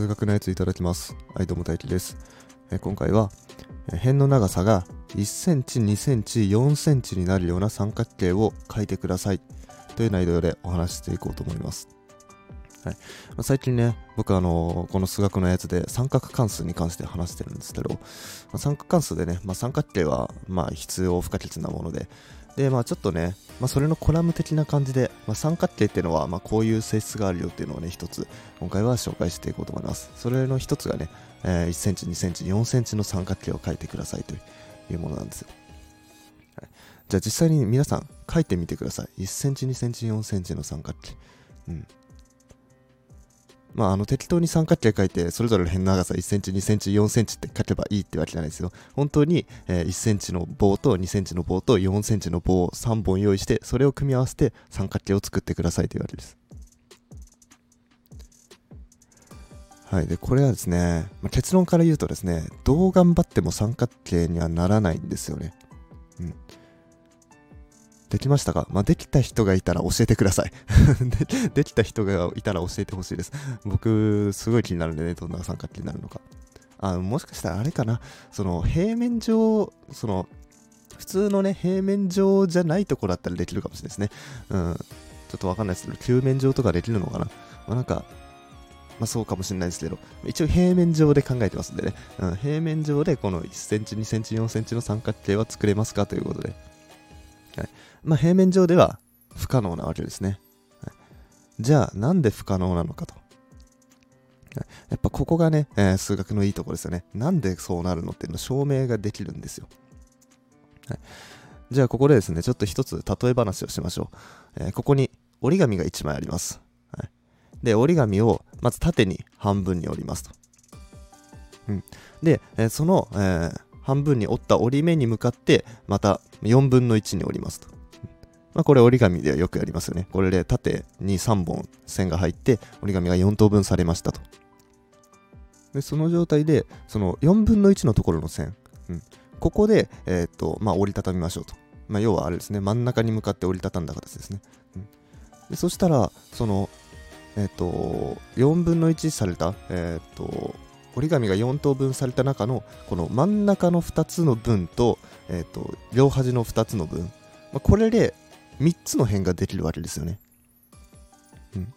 数学のやついただきます。はい、どうも大輝です。えー今回は、えー辺の長さが1センチ、2センチ、4センチになるような三角形を書いてください。という内容でお話していこうと思います。はい。まあ最近ね、僕あのーこの数学のやつで三角関数に関して話してるんですけど、まあ三角関数でね、まあ、三角形はまあ必要不可欠なもので、で、まあちょっとね、まあそれのコラム的な感じで、まあ、三角形っていうのはまあこういう性質があるよっていうのをね、一つ今回は紹介していこうと思います。それの一つがね、えー1センチ、2センチ、4センチの三角形を書いてくださいというものなんです。はい、じゃあ実際に皆さん書いてみてください。1センチ、2センチ、4センチの三角形。うん。まあ、あの適当に三角形書いてそれぞれの辺の長さ1センチ2センチ4センチって書けばいいってわけじゃないですよ。本当に、えー1センチの棒と2センチの棒と4センチの棒を3本用意してそれを組み合わせて三角形を作ってくださいというわけです。はい。でこれはですね、まあ、結論から言うとですねどう頑張っても三角形にはならないんですよね。うん。できましたか？まあ、できた人がいたら教えてください で。できた人がいたら教えてほしいです。僕、すごい気になるんでね、どんな三角形になるのか。あもしかしたらあれかな、その平面上、その普通のね、平面上じゃないところだったらできるかもしれないですね。うん。ちょっとわかんないですけど、球面上とかできるのかな。まあ、なんか、まあそうかもしれないですけど、一応平面上で考えてますんでね、うん、平面上でこの1センチ、2センチ、4センチの三角形は作れますか？ということで。まあ平面上では不可能なわけですね。じゃあ、なんで不可能なのかと。やっぱここがね、えー数学のいいところですよね。なんでそうなるのっていうの証明ができるんですよ。はい、じゃあここでですね、ちょっと一つ例え話をしましょう。えーここに折り紙が1枚あります。はい、で、折り紙をまず縦に半分に折りますと。うん、で、えーその、え半分に折った折り目に向かってまた4分の1に折りますと。まあ、これ折り紙ではよくやりますよね。これで縦に3本線が入って折り紙が4等分されましたと。でその状態でその4分の1のところの線、うん、ここで、えーっとまあ、折りたたみましょうと。まあ、要はあれですね、真ん中に向かって折りたたんだ形ですね。うん、でそしたら、その、えーっと4分の1された、えーっと折り紙が4等分された中のこの真ん中の2つの分と,、えー、と両端の2つの分、まあ、これで3つの辺ができるわけですよね、うん、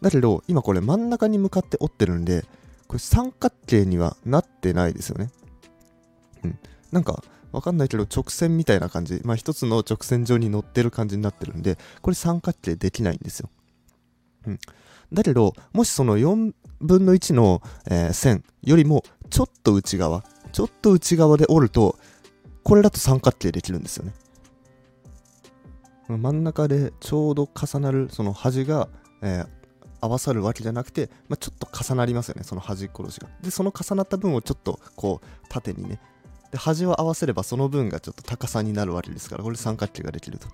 だけど今これ真ん中に向かって折ってるんでこれ三角形にはなってないですよね、うん、なんかわかんないけど直線みたいな感じ。まあ一つの直線上に乗ってる感じになってるんでこれ三角形できないんですよ、うん、だけどもしその4分の1の、えー線よりもちょっと内側ちょっと内側で折るとこれだと三角形できるんですよね。真ん中でちょうど重なるその端が、えー合わさるわけじゃなくて、まあ、ちょっと重なりますよねその端っこ同士がでその重なった分をちょっとこう縦にねで端を合わせればその分がちょっと高さになるわけですからこれ三角形ができると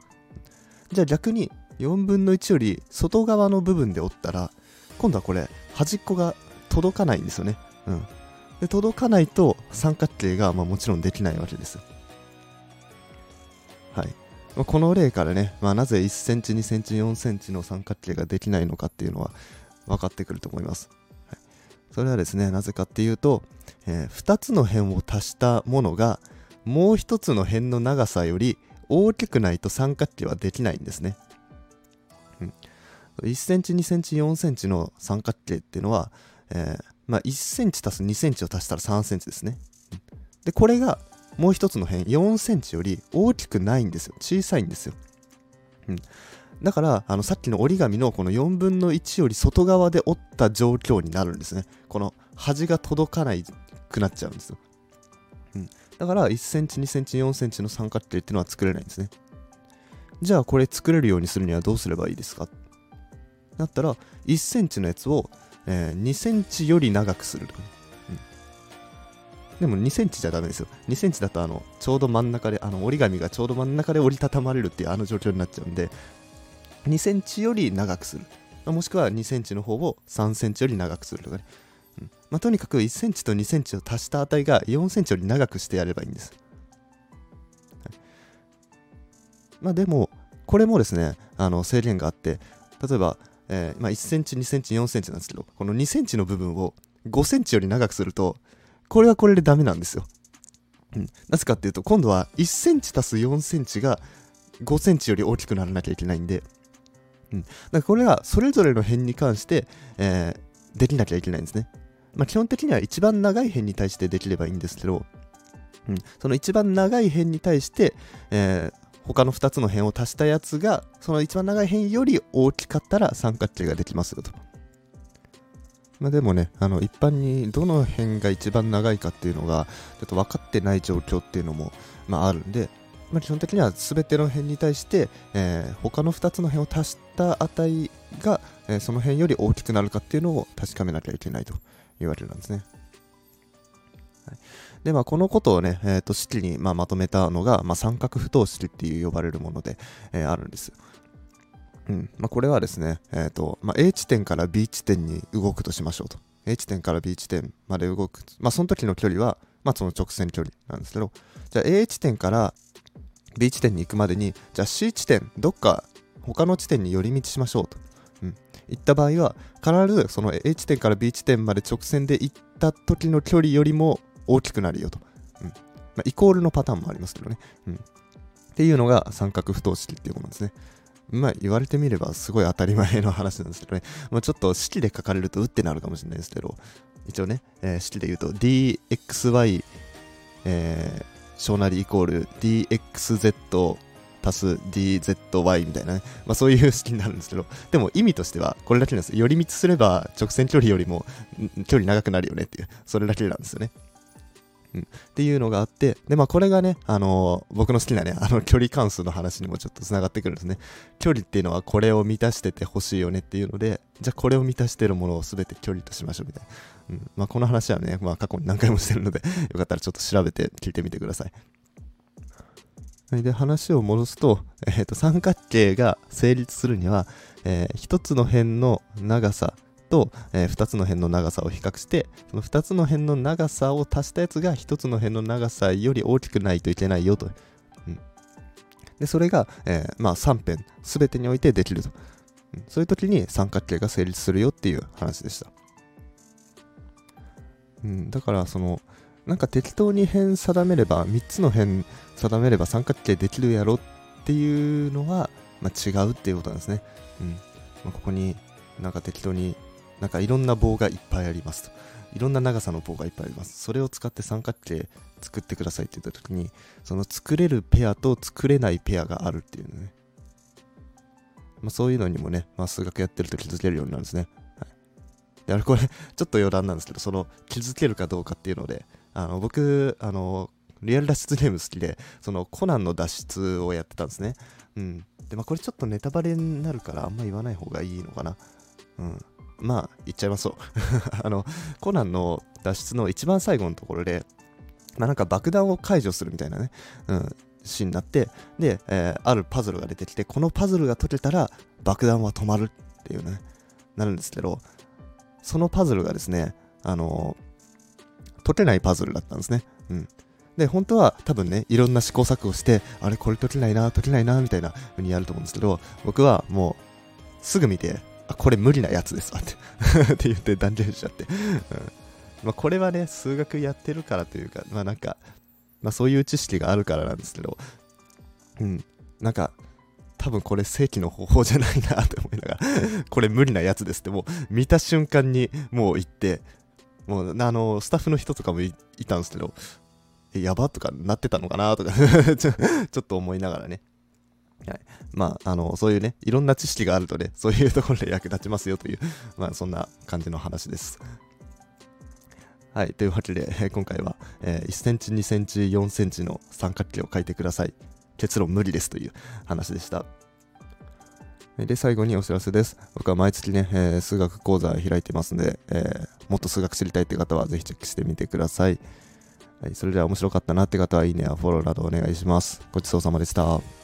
じゃあ逆に4分の1より外側の部分で折ったら今度はこれ端っこが届かないんですよね。うん。で、届かないと三角形が、まあ、もちろんできないわけです。はい。まこの例からね、まあ、なぜ1センチ、2センチ、4センチの三角形ができないのかっていうのは分かってくると思います。はい、それはですね、なぜかっていうと、え2つの辺を足したものがもう1つの辺の長さより大きくないと三角形はできないんですね。うん1センチ、2センチ、4センチの三角形っていうのは、えーまあ、1センチ足す2センチを足したら3センチですね。で、これがもう一つの辺、4センチより大きくないんですよ。小さいんですよ。うん、だから、あのさっきの折り紙のこの4分の1より外側で折った状況になるんですね。この端が届かないくなっちゃうんですよ。うん、だから、1センチ、2センチ、4センチの三角形っていうのは作れないんですね。じゃあ、これ作れるようにするにはどうすればいいですか？だったら1センチのやつを、えー2センチより長くするとかね、でも2センチじゃダメですよ。2センチだとあのちょうど真ん中であの折り紙がちょうど真ん中で折りたたまれるっていうあの状況になっちゃうんで2センチより長くする。もしくは2センチの方を3センチより長くするとかね、うん。まあ、とにかく1センチと2センチを足した値が4センチより長くしてやればいいんです、はい。まあでもこれもですねあの制限があって例えば、えーまあ、1センチ2センチ4センチなんですけどこの2センチの部分を5センチより長くすると、これはこれでダメなんですよ。うん。なぜかっていうと、今度は1センチ足す4センチが5センチより大きくならなきゃいけないんで、うん。だからこれはそれぞれの辺に関して、えー、できなきゃいけないんですね。まあ、基本的には一番長い辺に対してできればいいんですけど、うん、その一番長い辺に対して、えー、他の2つの辺を足したやつがその一番長い辺より大きかったら三角形ができますよと。まあ、でもね、あの一般にどの辺が一番長いかっていうのがちょっと分かってない状況っていうのも、まあ、あるんで、まあ、基本的には全ての辺に対して、えー、他の2つの辺を足した値が、えー、その辺より大きくなるかっていうのを確かめなきゃいけないというわけなんですね。はい、で、まあ、このことをね、えー、と式に、まあ、まとめたのが、まあ、三角不等式っていう呼ばれるもので、えー、あるんです。うんまあ、これはですね、えーとまあ、A 地点から B 地点に動くとしましょうと。A 地点から B 地点まで動く。まあ、その時の距離は、まあ、その直線距離なんですけど、じゃあ A 地点から B 地点に行くまでに、じゃあ C 地点、どっか他の地点に寄り道しましょうと。うん。行った場合は、必ずその A 地点から B 地点まで直線で行った時の距離よりも大きくなるよと。うん。まあ、イコールのパターンもありますけどね。うん。っていうのが三角不等式っていうものですね。まあ言われてみればすごい当たり前の話なんですけどね。まあちょっと式で書かれるとうってなるかもしれないですけど、一応ね、えー、式で言うと dxy、えー、小なりイコール dxz 足す dzy みたいなね、まあ、そういう式になるんですけど、でも意味としてはこれだけなんです。寄り道すれば直線距離よりも距離長くなるよねっていう、それだけなんですよね。うん、っていうのがあって、で、まあこれがね、あのー、僕の好きなね、あの距離関数の話にもちょっと繋がってくるんですね。距離っていうのはこれを満たしててほしいよねっていうので、じゃあこれを満たしてるものを全て距離としましょうみたいな。うん、まあこの話はね、まあ過去に何回もしてるので よかったらちょっと調べて聞いてみてください。で、話を戻すと、えっ、ー、と、三角形が成立するには、えー、一つの辺の長さと、えー、2つの辺の長さを比較してその2つの辺の長さを足したやつが1つの辺の長さより大きくないといけないよと、うん、でそれが、えー、まあ、3辺全てにおいてできると、うん、そういう時に三角形が成立するよっていう話でした、うん、だからそのなんか適当に辺定めれば3つの辺定めれば三角形できるやろっていうのは、まあ、違うっていうことなんですね、うん。まあ、ここになんか適当になんかいろんな棒がいっぱいありますと。いろんな長さの棒がいっぱいあります。それを使って三角形作ってくださいって言った時に、その作れるペアと作れないペアがあるっていうね。まあ、そういうのにもね、まあ、数学やってると気づけるようになるんですね。はい、であれこれ、ちょっと余談なんですけど、その気づけるかどうかっていうので、あの僕、あの、リアル脱出ゲーム好きで、そのコナンの脱出をやってたんですね。うん。で、まあこれちょっとネタバレになるからあんま言わない方がいいのかな。うん。まあ、言っちゃいますう。あの、コナンの脱出の一番最後のところで、まあなんか爆弾を解除するみたいなね、うん、シーンになって、で、えー、あるパズルが出てきて、このパズルが解けたら爆弾は止まるっていうね、なるんですけど、そのパズルがですね、あのー、解けないパズルだったんですね。うん。で、本当は多分ね、いろんな試行錯誤して、あれこれ解けないな、解けないな、みたいな風にやると思うんですけど、僕はもう、すぐ見て、あ、これ無理なやつです。わって って言って断言しちゃって。うん。まあ、これはね、数学やってるからというか、まあなんか、まあそういう知識があるからなんですけど、うん、なんか、多分これ正規の方法じゃないなって思いながら これ無理なやつですってもう見た瞬間にもう言って、もうあの、スタッフの人とかもいたんですけど、え、やばとかなってたのかなとか ちょっと思いながらね、はい、まあ、あの、そういうね、いろんな知識があるとね、そういうところで役立ちますよという、まあ、そんな感じの話です。はい、というわけで、今回は、えー、1センチ、2センチ、4センチの三角形を書いてください。結論無理ですという話でした。で、最後にお知らせです。僕は毎月ね、えー、数学講座開いてますので、えー、もっと数学知りたいって方はぜひチェックしてみてください。はい、それでは面白かったなって方はいいねやフォローなどお願いします。ごちそうさまでした。